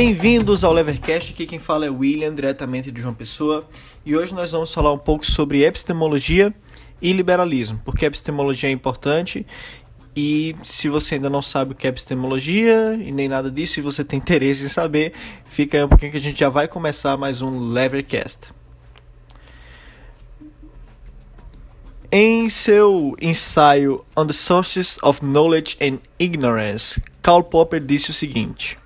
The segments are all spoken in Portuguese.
Bem-vindos ao Levercast, aqui quem fala é William, diretamente de João Pessoa, e hoje nós vamos falar um pouco sobre epistemologia e liberalismo, porque epistemologia é importante. E se você ainda não sabe o que é epistemologia e nem nada disso, e você tem interesse em saber, fica aí um pouquinho que a gente já vai começar mais um Levercast. Em seu ensaio On the Sources of Knowledge and Ignorance, Karl Popper disse o seguinte: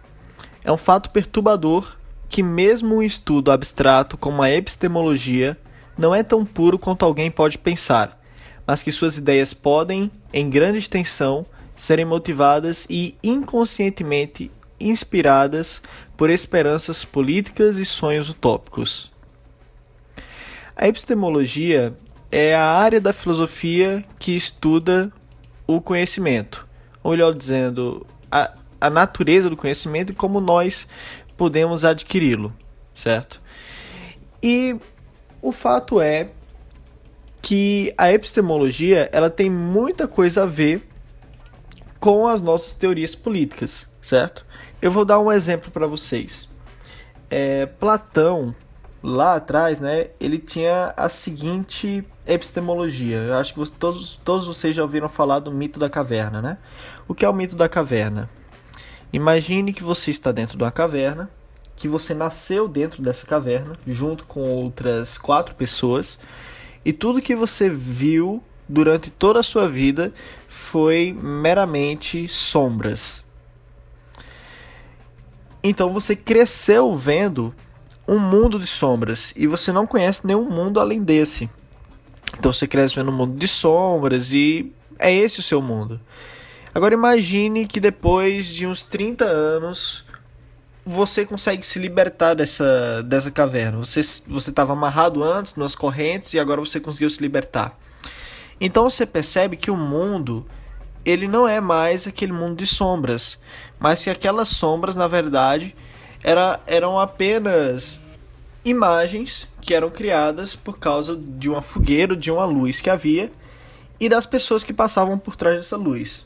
É um fato perturbador que, mesmo um estudo abstrato como a epistemologia, não é tão puro quanto alguém pode pensar mas que suas ideias podem, em grande extensão, serem motivadas e inconscientemente inspiradas por esperanças políticas e sonhos utópicos. A epistemologia é a área da filosofia que estuda o conhecimento, ou melhor dizendo, a, a natureza do conhecimento e como nós podemos adquiri-lo, certo? E o fato é que a epistemologia ela tem muita coisa a ver com as nossas teorias políticas, certo? Eu vou dar um exemplo para vocês. É, Platão, lá atrás, né, ele tinha a seguinte epistemologia. Eu acho que todos, todos vocês já ouviram falar do mito da caverna, né? O que é o mito da caverna? Imagine que você está dentro de uma caverna, que você nasceu dentro dessa caverna, junto com outras quatro pessoas, e tudo que você viu durante toda a sua vida foi meramente sombras. Então você cresceu vendo um mundo de sombras e você não conhece nenhum mundo além desse. Então você cresce vendo um mundo de sombras e é esse o seu mundo. Agora imagine que depois de uns 30 anos você consegue se libertar dessa, dessa caverna. Você estava amarrado antes nas correntes e agora você conseguiu se libertar. Então você percebe que o mundo ele não é mais aquele mundo de sombras, mas que aquelas sombras na verdade era, eram apenas imagens que eram criadas por causa de uma fogueira, de uma luz que havia e das pessoas que passavam por trás dessa luz.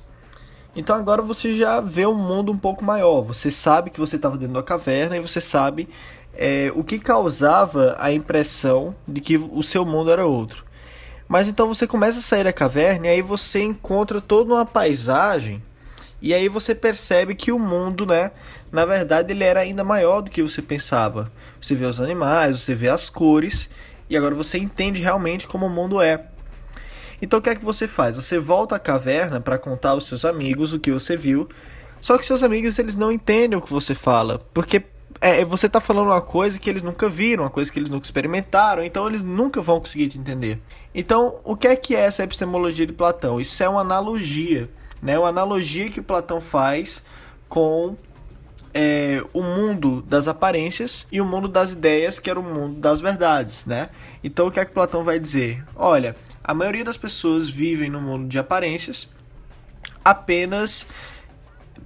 Então agora você já vê um mundo um pouco maior. Você sabe que você estava dentro da caverna e você sabe é, o que causava a impressão de que o seu mundo era outro. Mas então você começa a sair da caverna e aí você encontra toda uma paisagem e aí você percebe que o mundo, né, na verdade ele era ainda maior do que você pensava. Você vê os animais, você vê as cores e agora você entende realmente como o mundo é. Então o que é que você faz? Você volta à caverna para contar aos seus amigos o que você viu. Só que seus amigos eles não entendem o que você fala, porque é, você está falando uma coisa que eles nunca viram, uma coisa que eles nunca experimentaram, então eles nunca vão conseguir te entender. Então, o que é que é essa epistemologia de Platão? Isso é uma analogia, né? Uma analogia que Platão faz com é, o mundo das aparências e o mundo das ideias, que era o mundo das verdades, né? Então, o que é que Platão vai dizer? Olha, a maioria das pessoas vivem no mundo de aparências, apenas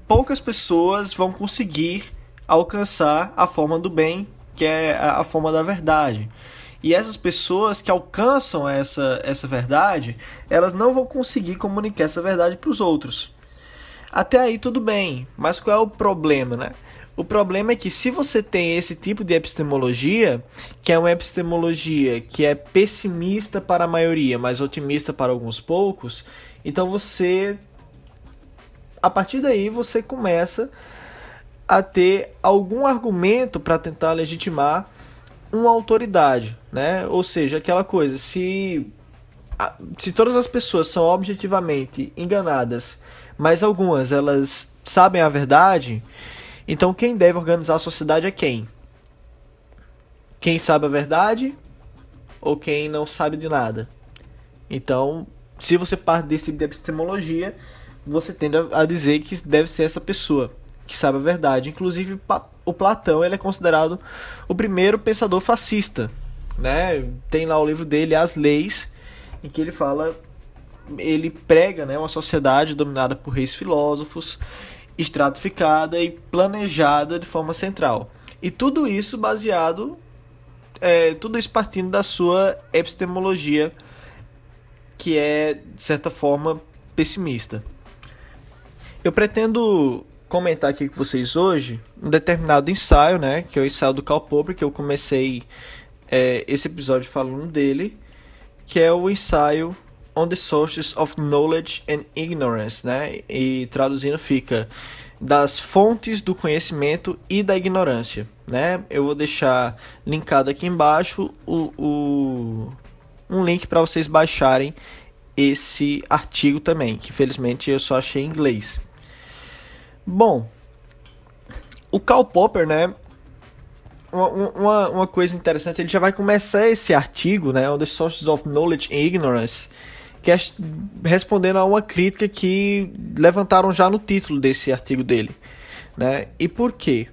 poucas pessoas vão conseguir alcançar a forma do bem, que é a forma da verdade. E essas pessoas que alcançam essa, essa verdade, elas não vão conseguir comunicar essa verdade para os outros. Até aí tudo bem, mas qual é o problema, né? O problema é que se você tem esse tipo de epistemologia, que é uma epistemologia que é pessimista para a maioria, mas otimista para alguns poucos, então você a partir daí você começa a ter algum argumento para tentar legitimar uma autoridade, né? Ou seja, aquela coisa, se se todas as pessoas são objetivamente enganadas, mas algumas elas sabem a verdade, então quem deve organizar a sociedade é quem? Quem sabe a verdade ou quem não sabe de nada? Então, se você parte desse tipo de epistemologia, você tende a dizer que deve ser essa pessoa que sabe a verdade. Inclusive, o Platão ele é considerado o primeiro pensador fascista. Né? Tem lá o livro dele, As Leis, em que ele fala, ele prega né, uma sociedade dominada por reis filósofos estratificada e planejada de forma central. E tudo isso baseado, é, tudo isso partindo da sua epistemologia, que é, de certa forma, pessimista. Eu pretendo comentar aqui com vocês hoje um determinado ensaio, né? Que é o ensaio do Karl Popper, que eu comecei é, esse episódio falando dele, que é o ensaio On the Sources of Knowledge and Ignorance, né? E traduzindo fica das fontes do conhecimento e da ignorância, né? Eu vou deixar linkado aqui embaixo o, o um link para vocês baixarem esse artigo também, que felizmente eu só achei em inglês. Bom, o Karl Popper, né? Uma, uma, uma, coisa interessante, ele já vai começar esse artigo, né? On the Sources of Knowledge and Ignorance, que é respondendo a uma crítica que levantaram já no título desse artigo dele, né? E por quê?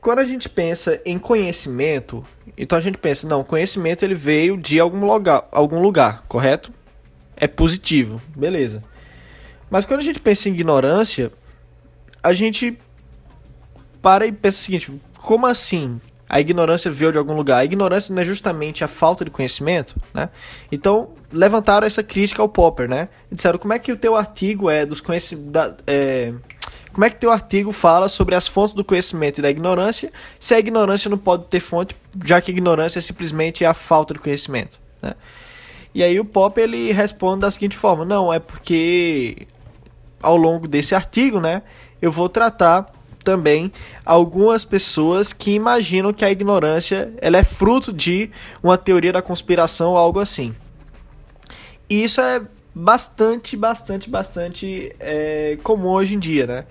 Quando a gente pensa em conhecimento, então a gente pensa, não, conhecimento ele veio de algum lugar, algum lugar, correto? É positivo, beleza. Mas quando a gente pensa em ignorância, a gente para e pensa o seguinte: como assim a ignorância veio de algum lugar? A ignorância não é justamente a falta de conhecimento, né? Então levantaram essa crítica ao Popper, né? E disseram como é que o teu artigo é dos conhecimentos. É, como é que teu artigo fala sobre as fontes do conhecimento e da ignorância, se a ignorância não pode ter fonte, já que ignorância é simplesmente a falta de conhecimento, né? E aí o Popper ele responde da seguinte forma: não, é porque ao longo desse artigo, né, eu vou tratar também algumas pessoas que imaginam que a ignorância ela é fruto de uma teoria da conspiração ou algo assim. E isso é bastante, bastante, bastante é, comum hoje em dia, né?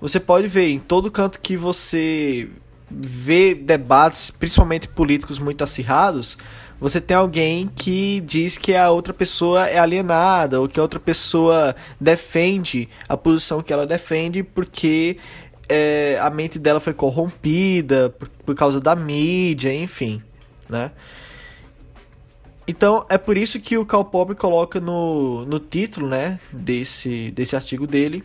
Você pode ver em todo canto que você vê debates, principalmente políticos muito acirrados, você tem alguém que diz que a outra pessoa é alienada ou que a outra pessoa defende a posição que ela defende porque é, a mente dela foi corrompida por, por causa da mídia, enfim, né? Então é por isso que o Karl Popper coloca no, no título né, desse, desse artigo dele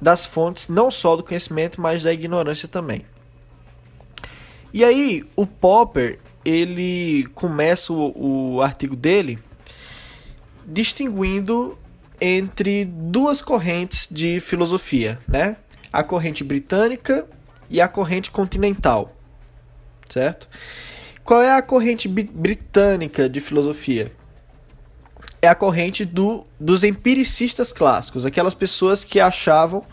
das fontes não só do conhecimento, mas da ignorância também. E aí o Popper ele começa o, o artigo dele distinguindo entre duas correntes de filosofia, né? A corrente britânica e a corrente continental, certo? Qual é a corrente britânica de filosofia? É a corrente do, dos empiricistas clássicos, aquelas pessoas que achavam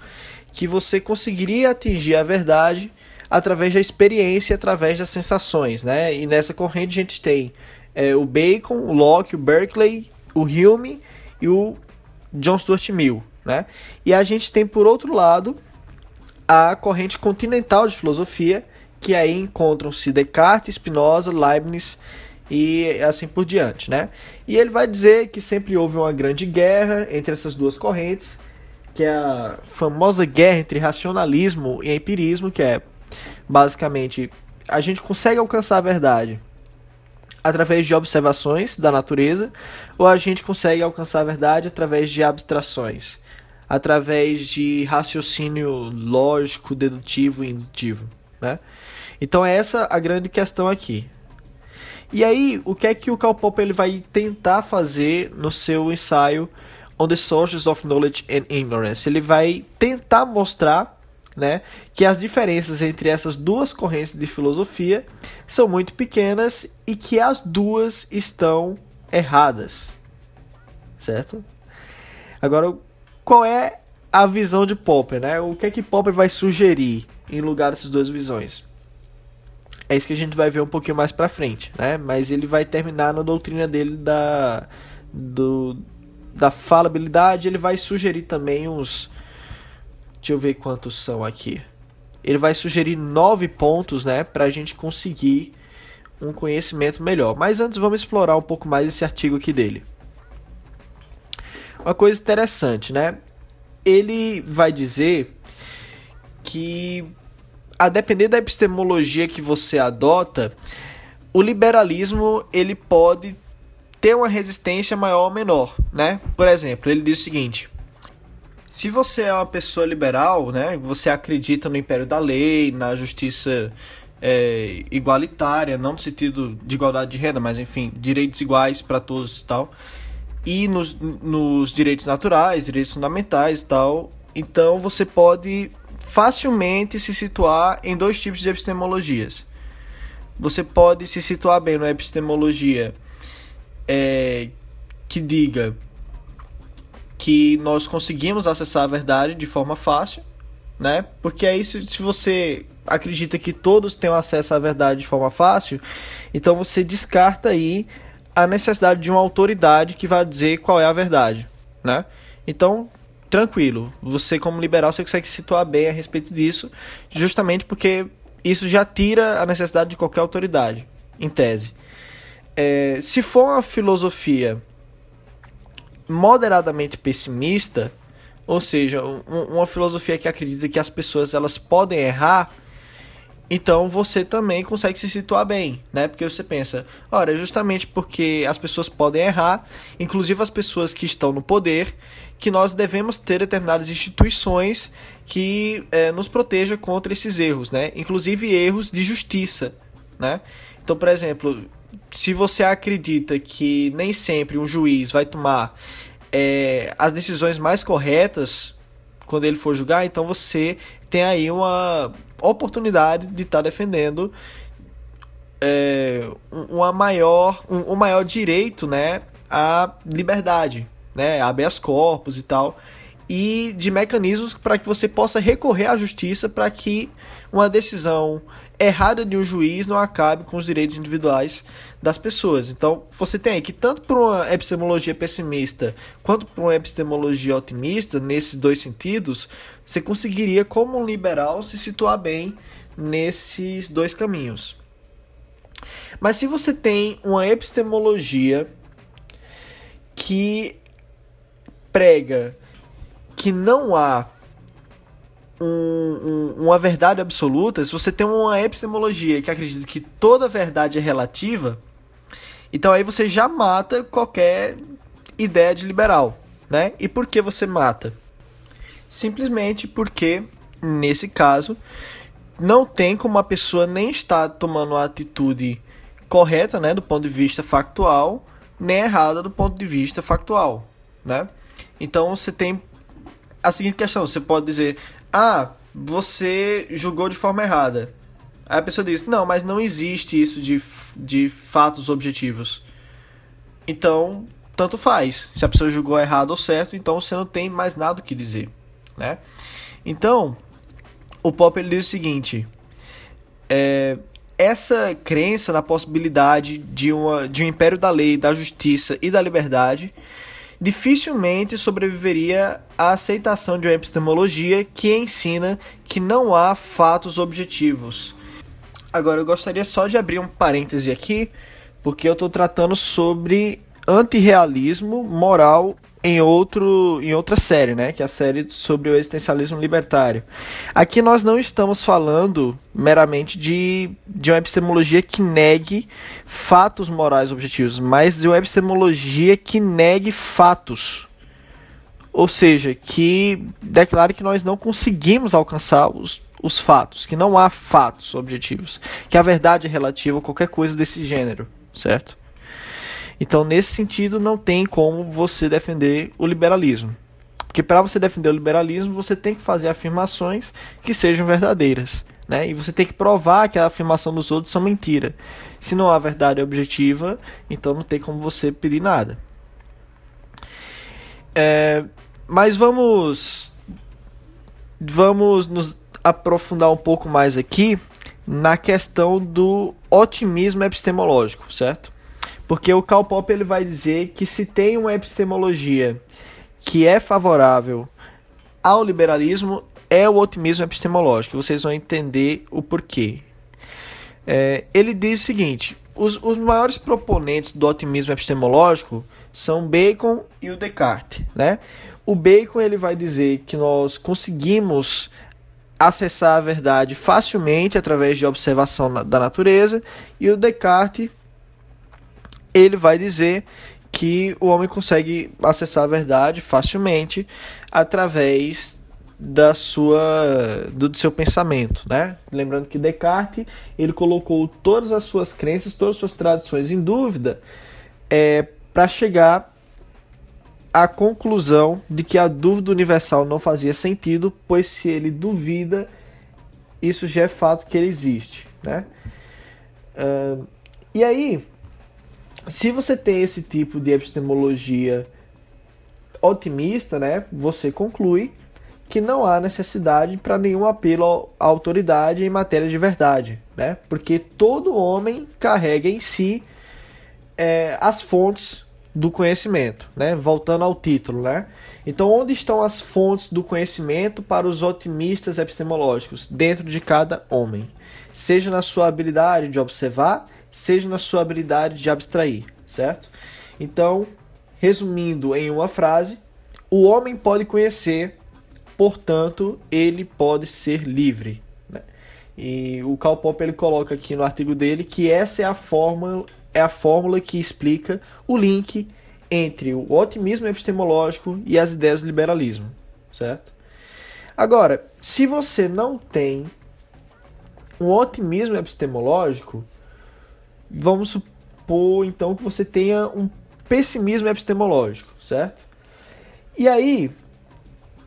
que você conseguiria atingir a verdade através da experiência, através das sensações, né? E nessa corrente a gente tem é, o Bacon, o Locke, o Berkeley, o Hume e o John Stuart Mill, né? E a gente tem por outro lado a corrente continental de filosofia, que aí encontram-se Descartes, Spinoza, Leibniz e assim por diante, né? E ele vai dizer que sempre houve uma grande guerra entre essas duas correntes, que é a famosa guerra entre racionalismo e empirismo, que é basicamente, a gente consegue alcançar a verdade através de observações da natureza, ou a gente consegue alcançar a verdade através de abstrações, através de raciocínio lógico, dedutivo e indutivo, né? Então é essa a grande questão aqui. E aí, o que é que o Karl Popper ele vai tentar fazer no seu ensaio On the Sources of Knowledge and Ignorance? Ele vai tentar mostrar né, que as diferenças entre essas duas correntes de filosofia são muito pequenas e que as duas estão erradas. Certo? Agora, qual é a visão de Popper, né? O que é que Popper vai sugerir em lugar dessas duas visões? É isso que a gente vai ver um pouquinho mais para frente, né? Mas ele vai terminar na doutrina dele da do, da falabilidade, ele vai sugerir também uns Deixa eu ver quantos são aqui. Ele vai sugerir nove pontos, né, para a gente conseguir um conhecimento melhor. Mas antes vamos explorar um pouco mais esse artigo aqui dele. Uma coisa interessante, né? Ele vai dizer que a depender da epistemologia que você adota, o liberalismo ele pode ter uma resistência maior ou menor, né? Por exemplo, ele diz o seguinte: se você é uma pessoa liberal, né, você acredita no império da lei, na justiça é, igualitária, não no sentido de igualdade de renda, mas enfim, direitos iguais para todos e tal, e nos, nos direitos naturais, direitos fundamentais e tal, Então você pode facilmente se situar em dois tipos de epistemologias. Você pode se situar bem na epistemologia é, que diga que nós conseguimos acessar a verdade de forma fácil, né? Porque aí se, se você acredita que todos têm acesso à verdade de forma fácil, então você descarta aí a necessidade de uma autoridade que vai dizer qual é a verdade, né? Então, tranquilo, você como liberal você consegue se situar bem a respeito disso, justamente porque isso já tira a necessidade de qualquer autoridade, em tese. É, se for uma filosofia moderadamente pessimista, ou seja, um, uma filosofia que acredita que as pessoas elas podem errar, então você também consegue se situar bem, né? Porque você pensa, ora, justamente porque as pessoas podem errar, inclusive as pessoas que estão no poder, que nós devemos ter determinadas instituições que é, nos protejam contra esses erros, né? Inclusive erros de justiça, né? Então, por exemplo, se você acredita que nem sempre um juiz vai tomar é, as decisões mais corretas quando ele for julgar, então você tem aí uma oportunidade de estar tá defendendo é, uma maior, um, um, maior direito né, à liberdade, né, habeas corpus e tal, e de mecanismos para que você possa recorrer à justiça para que uma decisão errada de um juiz não acabe com os direitos individuais das pessoas. Então, você tem que tanto para uma epistemologia pessimista quanto para uma epistemologia otimista, nesses dois sentidos, você conseguiria como um liberal se situar bem nesses dois caminhos. Mas se você tem uma epistemologia que prega que não há um, um, uma verdade absoluta, se você tem uma epistemologia que acredita que toda verdade é relativa, então aí você já mata qualquer ideia de liberal, né? E por que você mata? Simplesmente porque, nesse caso, não tem como a pessoa nem estar tomando a atitude correta, né, do ponto de vista factual, nem errada do ponto de vista factual, né? Então você tem a seguinte questão: você pode dizer, ah, você julgou de forma errada. Aí a pessoa diz, não, mas não existe isso de, de fatos objetivos. Então, tanto faz. Se a pessoa julgou errado ou certo, então você não tem mais nada o que dizer, né? Então, o Pop ele diz o seguinte: é, essa crença na possibilidade de, uma, de um império da lei, da justiça e da liberdade dificilmente sobreviveria à aceitação de uma epistemologia que ensina que não há fatos objetivos. Agora, eu gostaria só de abrir um parêntese aqui, porque eu estou tratando sobre antirrealismo moral em, outro, em outra série, né? Que é a série sobre o existencialismo libertário. Aqui nós não estamos falando meramente de, de uma epistemologia que negue fatos morais objetivos, mas de uma epistemologia que negue fatos. Ou seja, que declare que nós não conseguimos alcançar os, os fatos, que não há fatos objetivos, que a verdade é relativa a qualquer coisa desse gênero, certo? Então, nesse sentido, não tem como você defender o liberalismo. Porque para você defender o liberalismo, você tem que fazer afirmações que sejam verdadeiras. Né? E você tem que provar que a afirmação dos outros são mentira. Se não há verdade objetiva, então não tem como você pedir nada. É, mas vamos vamos nos aprofundar um pouco mais aqui na questão do otimismo epistemológico, certo? Porque o Karl Popper ele vai dizer que se tem uma epistemologia que é favorável ao liberalismo, é o otimismo epistemológico. Vocês vão entender o porquê. É, ele diz o seguinte: os, os maiores proponentes do otimismo epistemológico são Bacon e o Descartes. Né? O Bacon ele vai dizer que nós conseguimos acessar a verdade facilmente através de observação da natureza, e o Descartes ele vai dizer que o homem consegue acessar a verdade facilmente através da sua do seu pensamento, né? Lembrando que Descartes ele colocou todas as suas crenças, todas as suas tradições em dúvida, é, para chegar à conclusão de que a dúvida universal não fazia sentido, pois se ele duvida, isso já é fato que ele existe, né? Uh, e aí, se você tem esse tipo de epistemologia otimista, né, você conclui que não há necessidade para nenhum apelo à autoridade em matéria de verdade, né? Porque todo homem carrega em si é, as fontes do conhecimento, né? Voltando ao título, né? Então, onde estão as fontes do conhecimento para os otimistas epistemológicos? Dentro de cada homem. Seja na sua habilidade de observar, seja na sua habilidade de abstrair, certo? Então, resumindo em uma frase, o homem pode conhecer, portanto, ele pode ser livre. Né? E o Karl Popper ele coloca aqui no artigo dele que essa é a fórmula é a fórmula que explica o link entre o otimismo epistemológico e as ideias do liberalismo, certo? Agora, se você não tem um otimismo epistemológico, vamos supor então que você tenha um pessimismo epistemológico, certo? E aí,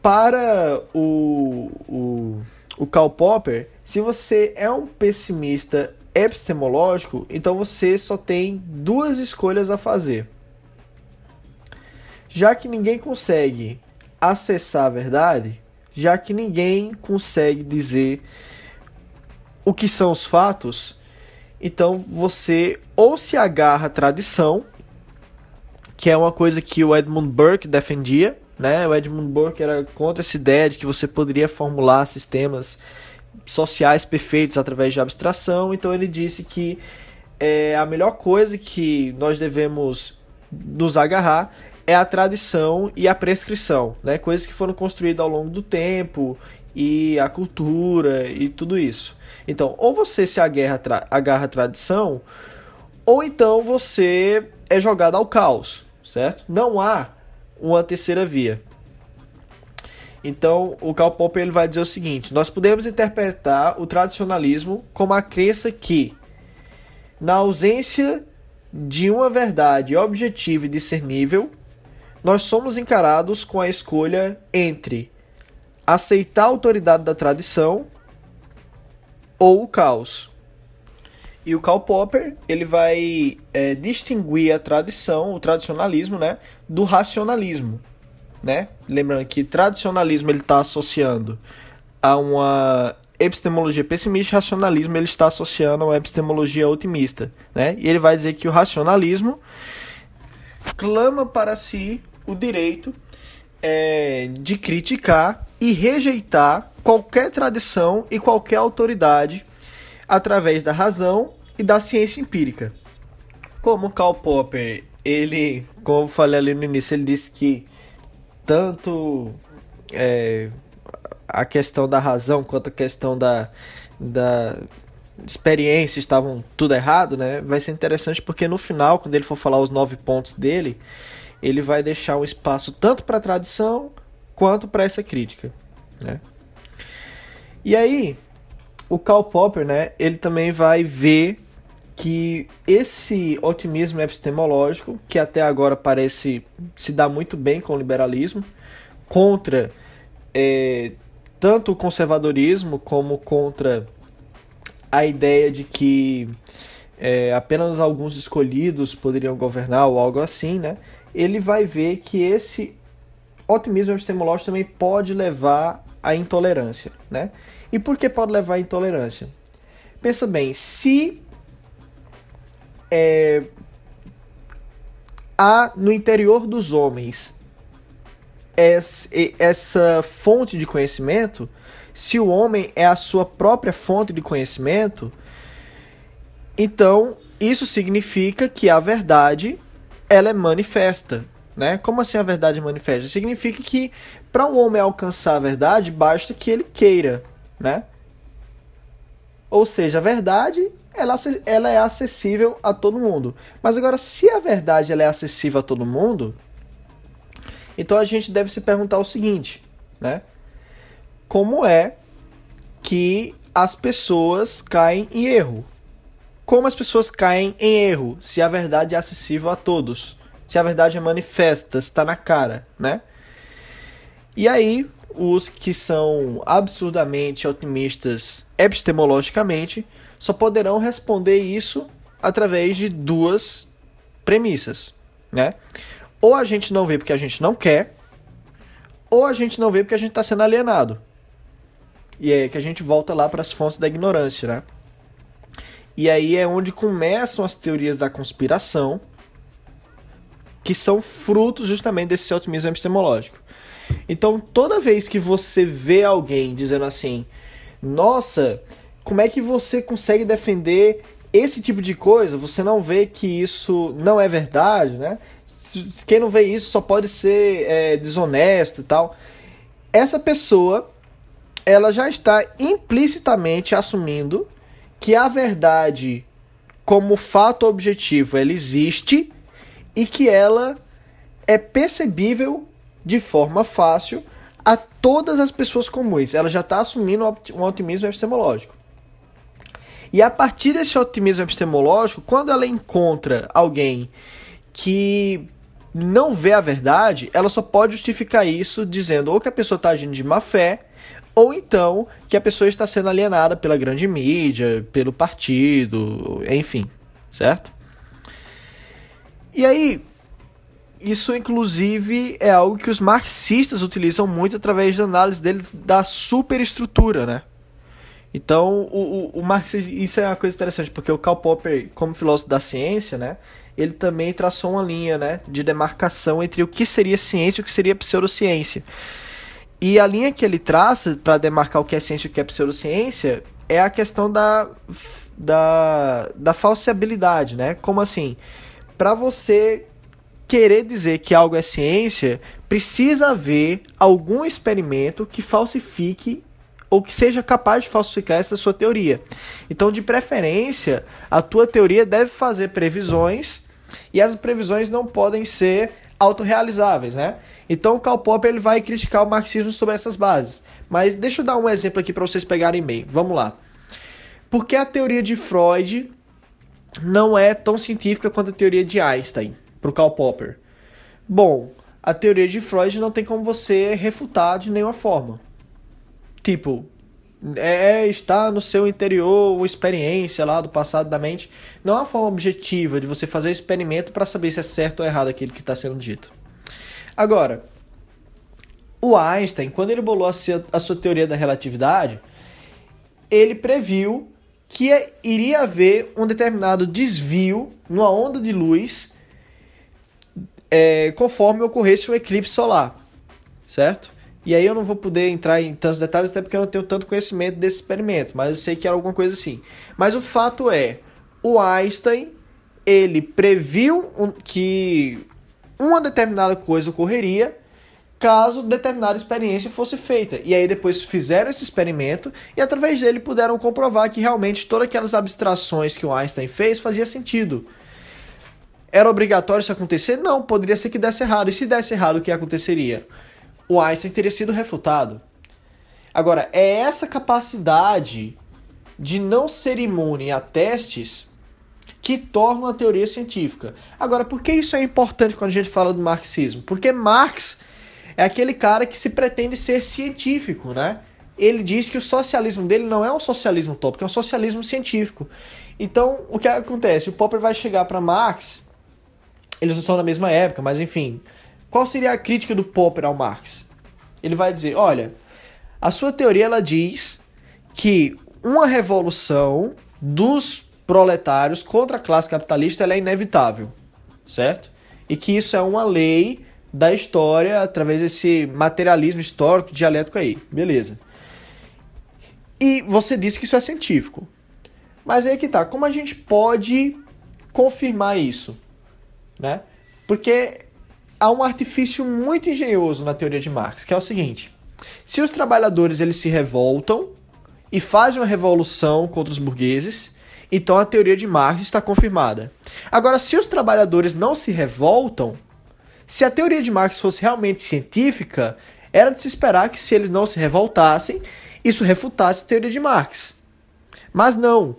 para o, o, o Karl Popper, se você é um pessimista epistemológico, então você só tem duas escolhas a fazer. Já que ninguém consegue acessar a verdade, já que ninguém consegue dizer o que são os fatos, então você ou se agarra à tradição, que é uma coisa que o Edmund Burke defendia, né? O Edmund Burke era contra essa ideia de que você poderia formular sistemas sociais perfeitos através de abstração. Então ele disse que é, a melhor coisa que nós devemos nos agarrar é a tradição e a prescrição, né? Coisas que foram construídas ao longo do tempo e a cultura e tudo isso. Então, ou você se agarra, agarra a tradição, ou então você é jogado ao caos, certo? Não há uma terceira via. Então, o Karl Popper ele vai dizer o seguinte: nós podemos interpretar o tradicionalismo como a crença que, na ausência de uma verdade objetiva e discernível, nós somos encarados com a escolha entre aceitar a autoridade da tradição ou o caos. E o Karl Popper ele vai é, distinguir a tradição, o tradicionalismo, né, do racionalismo né? Lembrando que tradicionalismo ele está associando a uma epistemologia pessimista, racionalismo ele está associando a uma epistemologia otimista, né? E ele vai dizer que o racionalismo clama para si o direito é, de criticar e rejeitar qualquer tradição e qualquer autoridade através da razão e da ciência empírica. Como Karl Popper, ele, como eu falei ali no início, ele disse que tanto é, a questão da razão quanto a questão da, da experiência estavam tudo errado, né? Vai ser interessante porque no final, quando ele for falar os nove pontos dele, ele vai deixar um espaço tanto para a tradição quanto para essa crítica, né? E aí, o Karl Popper, né? Ele também vai ver que esse otimismo epistemológico, que até agora parece se dar muito bem com o liberalismo, contra é, tanto o conservadorismo como contra a ideia de que é, apenas alguns escolhidos poderiam governar ou algo assim, né? Ele vai ver que esse otimismo epistemológico também pode levar à intolerância, né? E por que pode levar à intolerância? Pensa bem, se é, há no interior dos homens essa fonte de conhecimento, se o homem é a sua própria fonte de conhecimento, então isso significa que a verdade ela é manifesta, né? Como assim a verdade manifesta? Significa que para um homem alcançar a verdade basta que ele queira, né? Ou seja, a verdade ela, ela é acessível a todo mundo. Mas agora, se a verdade ela é acessível a todo mundo, então a gente deve se perguntar o seguinte, né? Como é que as pessoas caem em erro? Como as pessoas caem em erro se a verdade é acessível a todos, se a verdade é manifesta, está na cara, né? E aí, os que são absurdamente otimistas epistemologicamente só poderão responder isso através de duas premissas, né? Ou a gente não vê porque a gente não quer, ou a gente não vê porque a gente está sendo alienado. E é que a gente volta lá para as fontes da ignorância, né? E aí é onde começam as teorias da conspiração, que são frutos justamente desse otimismo epistemológico. Então, toda vez que você vê alguém dizendo assim: "Nossa, como é que você consegue defender esse tipo de coisa? Você não vê que isso não é verdade, né? Quem não vê isso só pode ser é, desonesto e tal." Essa pessoa, ela já está implicitamente assumindo que a verdade como fato objetivo ela existe e que ela é percebível de forma fácil a todas as pessoas comuns. Ela já está assumindo um otimismo epistemológico. E a partir desse otimismo epistemológico, quando ela encontra alguém que não vê a verdade, ela só pode justificar isso dizendo ou que a pessoa está agindo de má fé, ou então que a pessoa está sendo alienada pela grande mídia, pelo partido, enfim, certo? E aí, isso inclusive é algo que os marxistas utilizam muito através da análise deles da superestrutura, né? Então, o, o, o marxismo, isso é uma coisa interessante, porque o Karl Popper, como filósofo da ciência, né, ele também traçou uma linha, né, de demarcação entre o que seria ciência e o que seria pseudociência. E a linha que ele traça para demarcar o que é ciência e o que é pseudociência é a questão da, da, da falseabilidade, né? Como assim? Para você querer dizer que algo é ciência, precisa haver algum experimento que falsifique ou que seja capaz de falsificar essa sua teoria. Então, de preferência, a tua teoria deve fazer previsões e as previsões não podem ser autorrealizáveis, né? Então o Karl Popper ele vai criticar o marxismo sobre essas bases. Mas deixa eu dar um exemplo aqui para vocês pegarem bem. Vamos lá. Por que a teoria de Freud não é tão científica quanto a teoria de Einstein, para o Karl Popper? Bom, a teoria de Freud não tem como você refutar de nenhuma forma. Tipo, é, é está no seu interior uma experiência lá do passado da mente. Não é uma forma objetiva de você fazer experimento para saber se é certo ou errado aquilo que está sendo dito. Agora, o Einstein, quando ele bolou a sua, a sua teoria da relatividade, ele previu que iria haver um determinado desvio numa onda de luz é, conforme ocorresse um eclipse solar, certo? E aí eu não vou poder entrar em tantos detalhes, até porque eu não tenho tanto conhecimento desse experimento, mas eu sei que era alguma coisa assim. Mas o fato é, o Einstein, ele previu que uma determinada coisa ocorreria caso determinada experiência fosse feita. E aí depois fizeram esse experimento e através dele puderam comprovar que realmente todas aquelas abstrações que o Einstein fez fazia sentido. Era obrigatório isso acontecer? Não, poderia ser que desse errado. E se desse errado, o que aconteceria? O Einstein teria sido refutado. Agora, é essa capacidade de não ser imune a testes que torna a teoria científica. Agora, por que isso é importante quando a gente fala do marxismo? Porque Marx é aquele cara que se pretende ser científico, né? Ele diz que o socialismo dele não é um socialismo utópico, é um socialismo científico. Então, o que acontece? O Popper vai chegar para Marx, eles não são da mesma época, mas enfim, qual seria a crítica do Popper ao Marx? Ele vai dizer, olha, a sua teoria ela diz que uma revolução dos proletários contra a classe capitalista é inevitável, certo? E que isso é uma lei da história através desse materialismo histórico dialético aí, beleza? E você disse que isso é científico. Mas aí que tá, como a gente pode confirmar isso, né? Porque há um artifício muito engenhoso na teoria de Marx, que é o seguinte: se os trabalhadores eles se revoltam e fazem uma revolução contra os burgueses, então a teoria de Marx está confirmada. Agora, se os trabalhadores não se revoltam, se a teoria de Marx fosse realmente científica, era de se esperar que se eles não se revoltassem, isso refutasse a teoria de Marx. Mas não.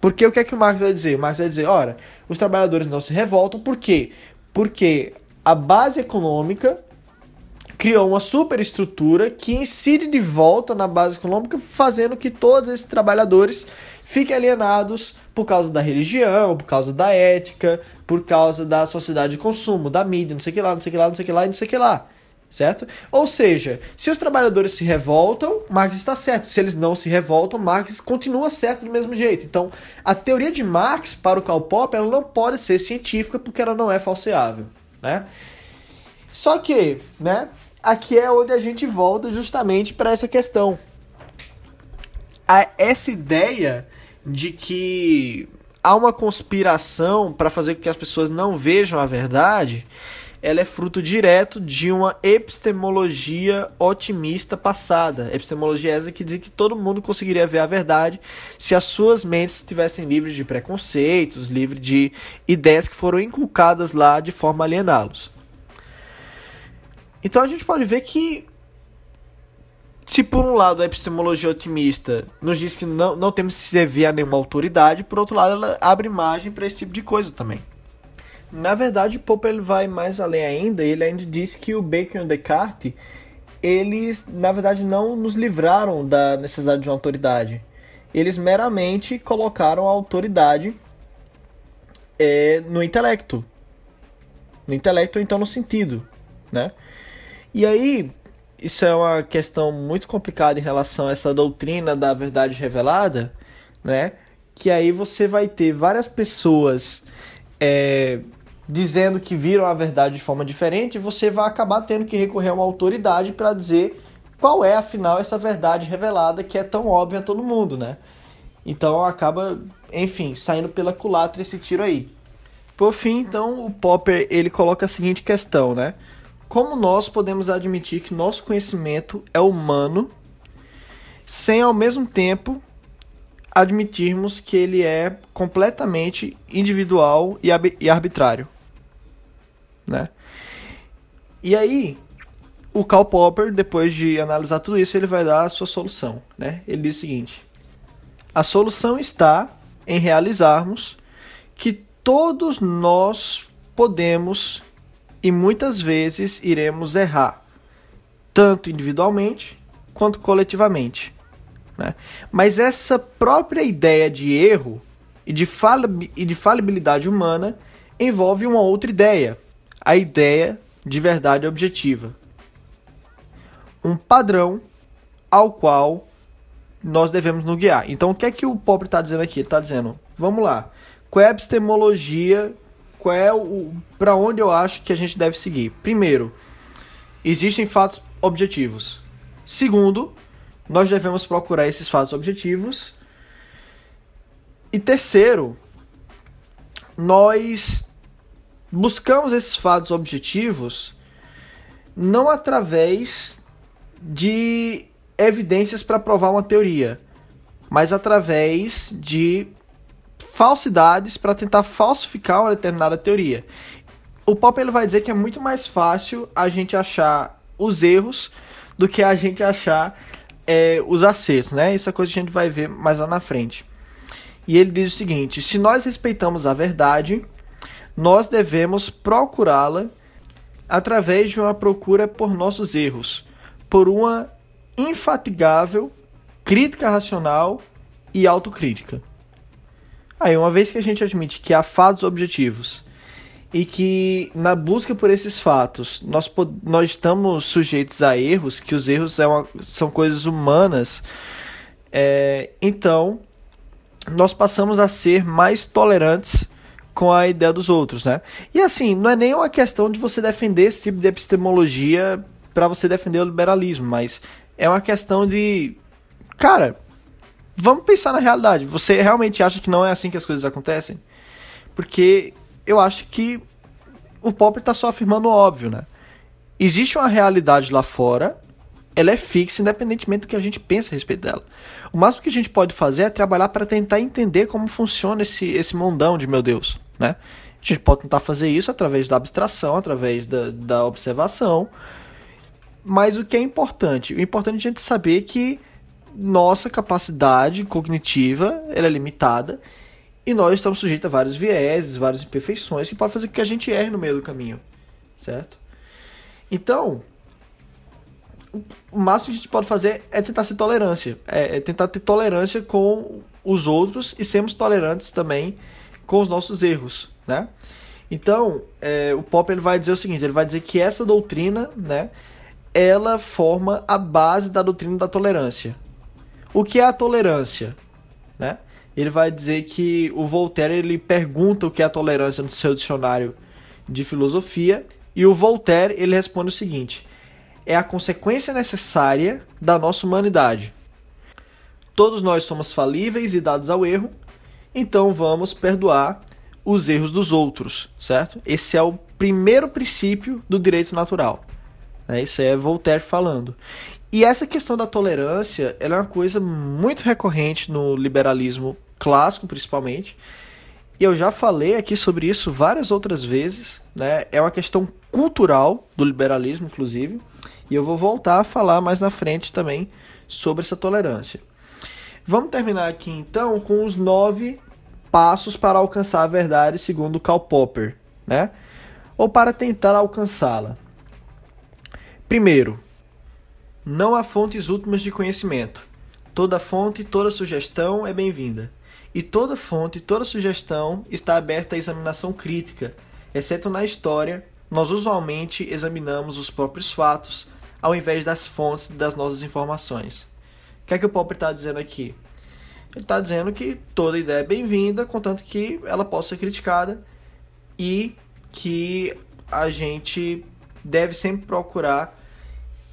Porque o que é que o Marx vai dizer? O Marx vai dizer, ora, os trabalhadores não se revoltam, por quê? Porque a base econômica criou uma superestrutura que incide de volta na base econômica, fazendo que todos esses trabalhadores fiquem alienados por causa da religião, por causa da ética, por causa da sociedade de consumo, da mídia, não sei o que lá, não sei o que lá, não sei o que lá, não sei o que lá. Certo? Ou seja, se os trabalhadores se revoltam, Marx está certo. Se eles não se revoltam, Marx continua certo do mesmo jeito. Então, a teoria de Marx para o Karl Popper ela não pode ser científica porque ela não é falseável, né? Só que, né, aqui é onde a gente volta justamente para essa questão. A, essa ideia de que há uma conspiração para fazer com que as pessoas não vejam a verdade, ela é fruto direto de uma epistemologia otimista passada. Epistemologia essa que diz que todo mundo conseguiria ver a verdade se as suas mentes estivessem livres de preconceitos, livres de ideias que foram inculcadas lá de forma a aliená-los. Então a gente pode ver que se por um lado a epistemologia otimista nos diz que não, não temos que se dever a nenhuma autoridade, por outro lado ela abre margem para esse tipo de coisa também. Na verdade, Popper ele vai mais além ainda, ele ainda diz que o Bacon e o Descartes, eles na verdade não nos livraram da necessidade de uma autoridade. Eles meramente colocaram a autoridade é, no intelecto. No intelecto, então no sentido, né? E aí, isso é uma questão muito complicada em relação a essa doutrina da verdade revelada, né? Que aí você vai ter várias pessoas é, dizendo que viram a verdade de forma diferente você vai acabar tendo que recorrer a uma autoridade para dizer qual é, afinal, essa verdade revelada que é tão óbvia a todo mundo, né? Então acaba, enfim, saindo pela culatra esse tiro aí. Por fim, então, o Popper ele coloca a seguinte questão, né? Como nós podemos admitir que nosso conhecimento é humano sem ao mesmo tempo admitirmos que ele é completamente individual e arbitrário, né? E aí, o Karl Popper, depois de analisar tudo isso, ele vai dar a sua solução, né? Ele diz o seguinte: a solução está em realizarmos que todos nós podemos e muitas vezes iremos errar, tanto individualmente quanto coletivamente. Né? Mas essa própria ideia de erro e de, e de falibilidade humana envolve uma outra ideia, a ideia de verdade objetiva. Um padrão ao qual nós devemos nos guiar. Então, o que é que o pobre está dizendo aqui? Ele está dizendo, vamos lá, qual é a epistemologia qual é o para onde eu acho que a gente deve seguir. Primeiro, existem fatos objetivos. Segundo, nós devemos procurar esses fatos objetivos. E terceiro, nós buscamos esses fatos objetivos não através de evidências para provar uma teoria, mas através de falsidades para tentar falsificar uma determinada teoria. O Popper ele vai dizer que é muito mais fácil a gente achar os erros do que a gente achar é, os acertos, né? Isso é coisa que a gente vai ver mais lá na frente. E ele diz o seguinte: se nós respeitamos a verdade, nós devemos procurá-la através de uma procura por nossos erros, por uma infatigável crítica racional e autocrítica. Aí, uma vez que a gente admite que há fatos objetivos e que na busca por esses fatos nós, nós estamos sujeitos a erros, que os erros é uma, são coisas humanas, é, então nós passamos a ser mais tolerantes com a ideia dos outros, né? E assim, não é nem uma questão de você defender esse tipo de epistemologia para você defender o liberalismo, mas é uma questão de, cara, vamos pensar na realidade. Você realmente acha que não é assim que as coisas acontecem? Porque eu acho que o Popper está só afirmando o óbvio, né? Existe uma realidade lá fora, ela é fixa, independentemente do que a gente pensa a respeito dela. O máximo que a gente pode fazer é trabalhar para tentar entender como funciona esse, esse mundão de meu Deus, né? A gente pode tentar fazer isso através da abstração, através da, da observação. Mas o que é importante? O importante é a gente saber que nossa capacidade cognitiva ela é limitada E nós estamos sujeitos a vários vieses, várias imperfeições que podem fazer com que a gente erre no meio do caminho, certo? Então, o máximo que a gente pode fazer é tentar ser tolerância, é, é tentar ter tolerância com os outros e sermos tolerantes também com os nossos erros, né? Então, é, o Popper ele vai dizer o seguinte, ele vai dizer que essa doutrina, né, ela forma a base da doutrina da tolerância. O que é a tolerância, né? Ele vai dizer que o Voltaire ele pergunta o que é a tolerância no seu dicionário de filosofia e o Voltaire ele responde o seguinte: é a consequência necessária da nossa humanidade. Todos nós somos falíveis e dados ao erro, então vamos perdoar os erros dos outros, certo? Esse é o primeiro princípio do direito natural. Né? Isso é Voltaire falando. E essa questão da tolerância é uma coisa muito recorrente no liberalismo clássico, principalmente. E eu já falei aqui sobre isso várias outras vezes. Né? É uma questão cultural do liberalismo, inclusive. E eu vou voltar a falar mais na frente também sobre essa tolerância. Vamos terminar aqui então com os nove passos para alcançar a verdade segundo Karl Popper, né? Ou para tentar alcançá-la. Primeiro, não há fontes últimas de conhecimento. Toda fonte, toda sugestão é bem-vinda. E toda fonte, toda sugestão está aberta à examinação crítica, exceto na história, nós usualmente examinamos os próprios fatos ao invés das fontes das nossas informações. O que é que o Popper está dizendo aqui? Ele está dizendo que toda ideia é bem-vinda, contanto que ela possa ser criticada e que a gente deve sempre procurar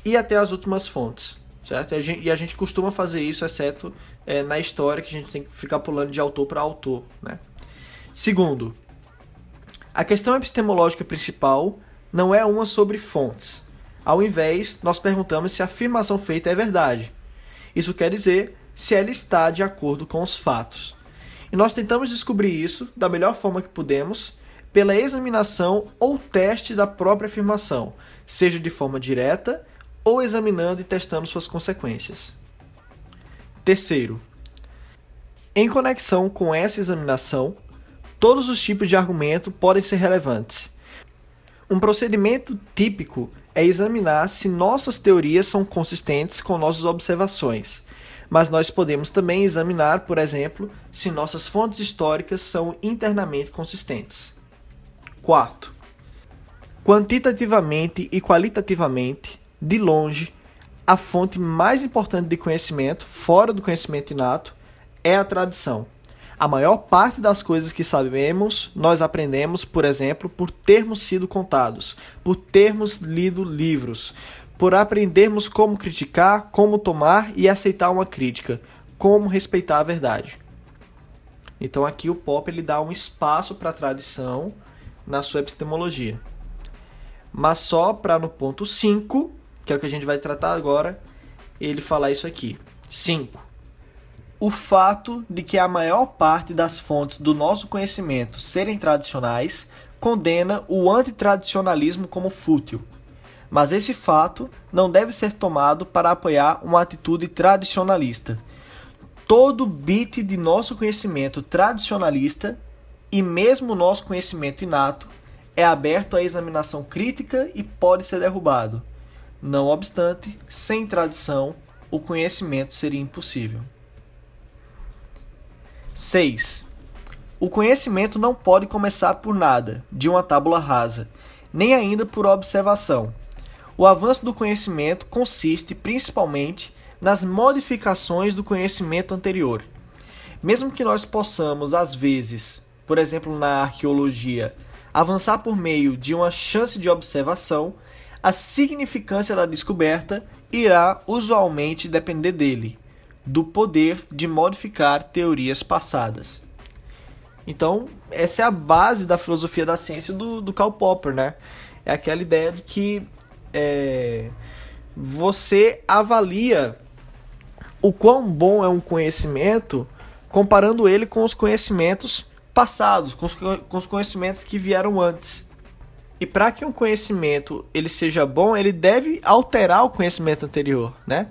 ir até as últimas fontes, certo? E a gente costuma fazer isso, exceto é, na história, que a gente tem que ficar pulando de autor para autor, né? Segundo, a questão epistemológica principal não é uma sobre fontes. Ao invés, nós perguntamos se a afirmação feita é verdade. Isso quer dizer se ela está de acordo com os fatos. E nós tentamos descobrir isso da melhor forma que pudemos, pela examinação ou teste da própria afirmação, seja de forma direta ou examinando e testando suas consequências. Terceiro, em conexão com essa examinação, todos os tipos de argumento podem ser relevantes. Um procedimento típico é examinar se nossas teorias são consistentes com nossas observações mas nós podemos também examinar, por exemplo, se nossas fontes históricas são internamente consistentes. Quarto, quantitativamente e qualitativamente, de longe, a fonte mais importante de conhecimento, fora do conhecimento inato, é a tradição. A maior parte das coisas que sabemos, nós aprendemos, por exemplo, por termos sido contados, por termos lido livros, por aprendermos como criticar, como tomar e aceitar uma crítica, como respeitar a verdade. Então aqui o Pop ele dá um espaço para a tradição na sua epistemologia. Mas só para no ponto 5, que é o que a gente vai tratar agora, ele falar isso aqui. 5. O fato de que a maior parte das fontes do nosso conhecimento serem tradicionais condena o antitradicionalismo como fútil mas esse fato não deve ser tomado para apoiar uma atitude tradicionalista. Todo bit de nosso conhecimento tradicionalista e mesmo nosso conhecimento inato é aberto à examinação crítica e pode ser derrubado. Não obstante, sem tradição, o conhecimento seria impossível. 6. O conhecimento não pode começar por nada, de uma tábula rasa, nem ainda por observação o avanço do conhecimento consiste principalmente nas modificações do conhecimento anterior. Mesmo que nós possamos, às vezes, por exemplo na arqueologia, avançar por meio de uma chance de observação, a significância da descoberta irá usualmente depender dele, do poder de modificar teorias passadas. Então, essa é a base da filosofia da ciência do, do Karl Popper, né? É aquela ideia de que é, você avalia o quão bom é um conhecimento comparando ele com os conhecimentos passados, com os, com os conhecimentos que vieram antes. E para que um conhecimento ele seja bom, ele deve alterar o conhecimento anterior, né?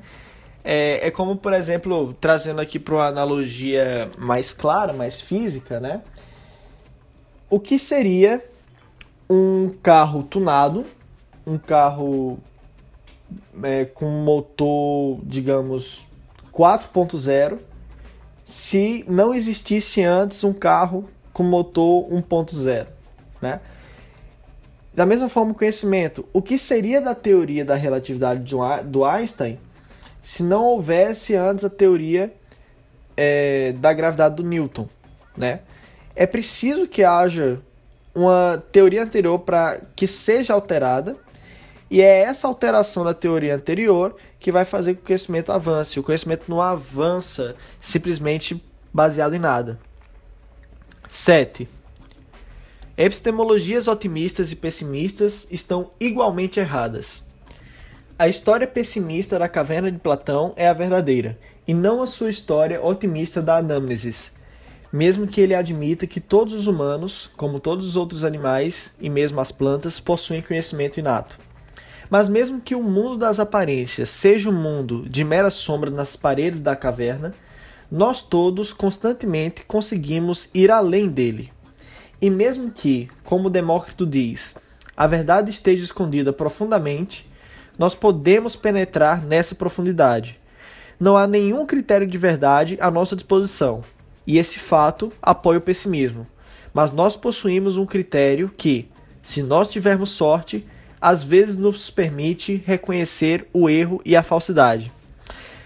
É, é como, por exemplo, trazendo aqui para uma analogia mais clara, mais física, né? O que seria um carro tunado, um carro é, com motor, digamos, 4.0, se não existisse antes um carro com motor 1.0, né? Da mesma forma, o conhecimento. O que seria da teoria da relatividade do Einstein se não houvesse antes a teoria é, da gravidade do Newton, né? É preciso que haja uma teoria anterior para que seja alterada e é essa alteração da teoria anterior que vai fazer que o conhecimento avance. O conhecimento não avança simplesmente baseado em nada. 7. Epistemologias otimistas e pessimistas estão igualmente erradas. A história pessimista da caverna de Platão é a verdadeira, e não a sua história otimista da anamnesis, mesmo que ele admita que todos os humanos, como todos os outros animais e mesmo as plantas, possuem conhecimento inato. Mas mesmo que o mundo das aparências seja um mundo de mera sombra nas paredes da caverna, nós todos constantemente conseguimos ir além dele. E mesmo que, como Demócrito diz, a verdade esteja escondida profundamente, nós podemos penetrar nessa profundidade. Não há nenhum critério de verdade à nossa disposição, e esse fato apoia o pessimismo. Mas nós possuímos um critério que, se nós tivermos sorte, às vezes nos permite reconhecer o erro e a falsidade.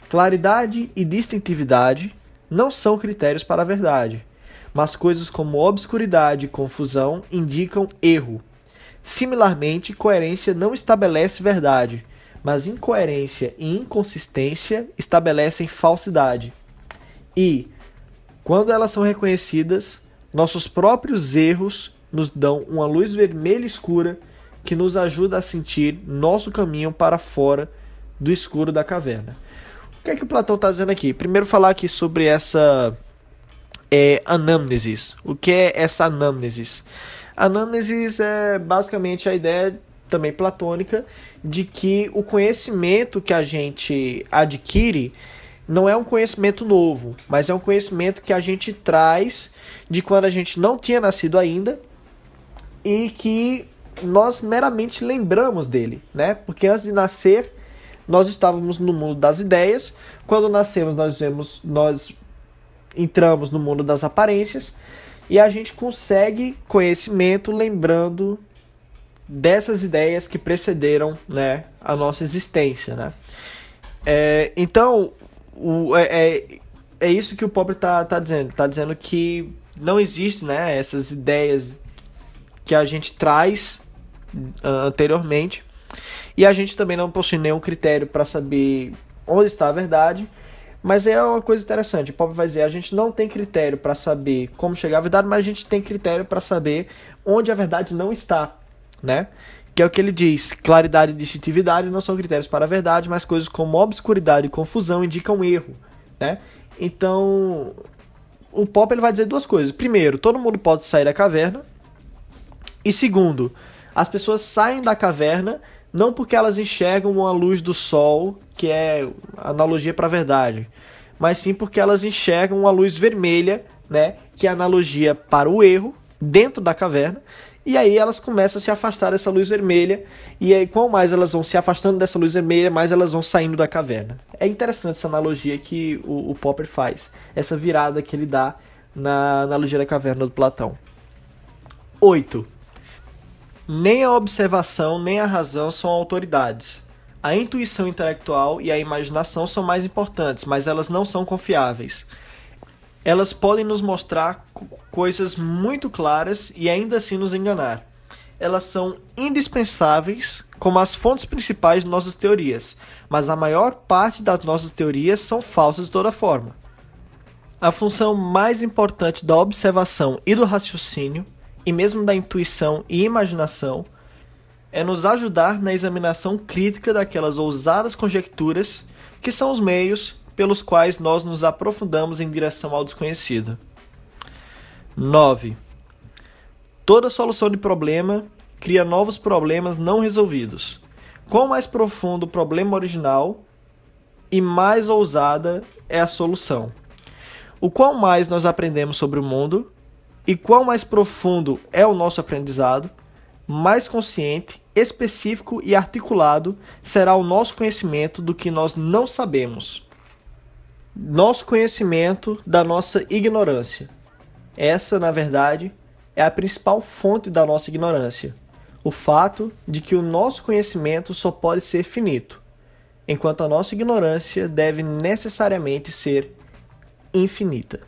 Claridade e distintividade não são critérios para a verdade mas coisas como obscuridade e confusão indicam erro. Similarmente, coerência não estabelece verdade, mas incoerência e inconsistência estabelecem falsidade. E, quando elas são reconhecidas, nossos próprios erros nos dão uma luz vermelha escura que nos ajuda a sentir nosso caminho para fora do escuro da caverna. O que é que o Platão está dizendo aqui? Primeiro, falar aqui sobre essa é anamnesis. O que é essa anamnesis? Anamnesis é basicamente a ideia também platônica de que o conhecimento que a gente adquire não é um conhecimento novo, mas é um conhecimento que a gente traz de quando a gente não tinha nascido ainda e que nós meramente lembramos dele, né? Porque antes de nascer, nós estávamos no mundo das ideias. Quando nascemos, nós vemos, nós entramos no mundo das aparências e a gente consegue conhecimento lembrando dessas ideias que precederam né, a nossa existência. Né? É, então, o, é, é, é, isso que o pobre está tá dizendo. Está dizendo que não existe né, essas ideias que a gente traz uh, anteriormente e a gente também não possui nenhum critério para saber onde está a verdade mas é uma coisa interessante. O Pop vai dizer: a gente não tem critério para saber como chegar à verdade, mas a gente tem critério para saber onde a verdade não está, né? Que é o que ele diz: claridade e distintividade não são critérios para a verdade, mas coisas como obscuridade e confusão indicam erro, né? Então, o Pop ele vai dizer duas coisas. Primeiro, todo mundo pode sair da caverna. E segundo, as pessoas saem da caverna não porque elas enxergam uma luz do sol, que é analogia para a verdade, mas sim porque elas enxergam uma luz vermelha, né, que é analogia para o erro dentro da caverna. E aí elas começam a se afastar dessa luz vermelha, e aí quanto mais elas vão se afastando dessa luz vermelha, mais elas vão saindo da caverna. É interessante essa analogia que o, o Popper faz, essa virada que ele dá na analogia da caverna do Platão. 8. Nem a observação nem a razão são autoridades. A intuição intelectual e a imaginação são mais importantes, mas elas não são confiáveis. Elas podem nos mostrar coisas muito claras e ainda assim nos enganar. Elas são indispensáveis como as fontes principais de nossas teorias, mas a maior parte das nossas teorias são falsas de toda forma. A função mais importante da observação e do raciocínio e mesmo da intuição e imaginação, é nos ajudar na examinação crítica daquelas ousadas conjecturas que são os meios pelos quais nós nos aprofundamos em direção ao desconhecido. 9. Toda solução de problema cria novos problemas não resolvidos. Quanto mais profundo o problema original, e mais ousada é a solução. O qual mais nós aprendemos sobre o mundo e qual mais profundo é o nosso aprendizado, mais consciente, específico e articulado será o nosso conhecimento do que nós não sabemos. Nosso conhecimento da nossa ignorância. Essa, na verdade, é a principal fonte da nossa ignorância. O fato de que o nosso conhecimento só pode ser finito, enquanto a nossa ignorância deve necessariamente ser infinita.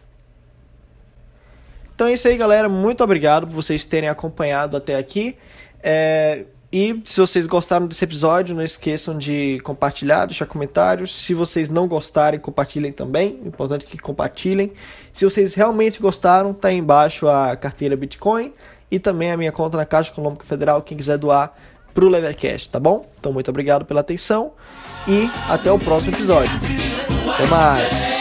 Então é isso aí, galera. Muito obrigado por vocês terem acompanhado até aqui. É... E se vocês gostaram desse episódio, não esqueçam de compartilhar, deixar comentários. Se vocês não gostarem, compartilhem também. É importante que compartilhem. Se vocês realmente gostaram, tá aí embaixo a carteira Bitcoin e também a minha conta na Caixa Econômica Federal, quem quiser doar pro Levercast, tá bom? Então muito obrigado pela atenção e até o próximo episódio. Até mais!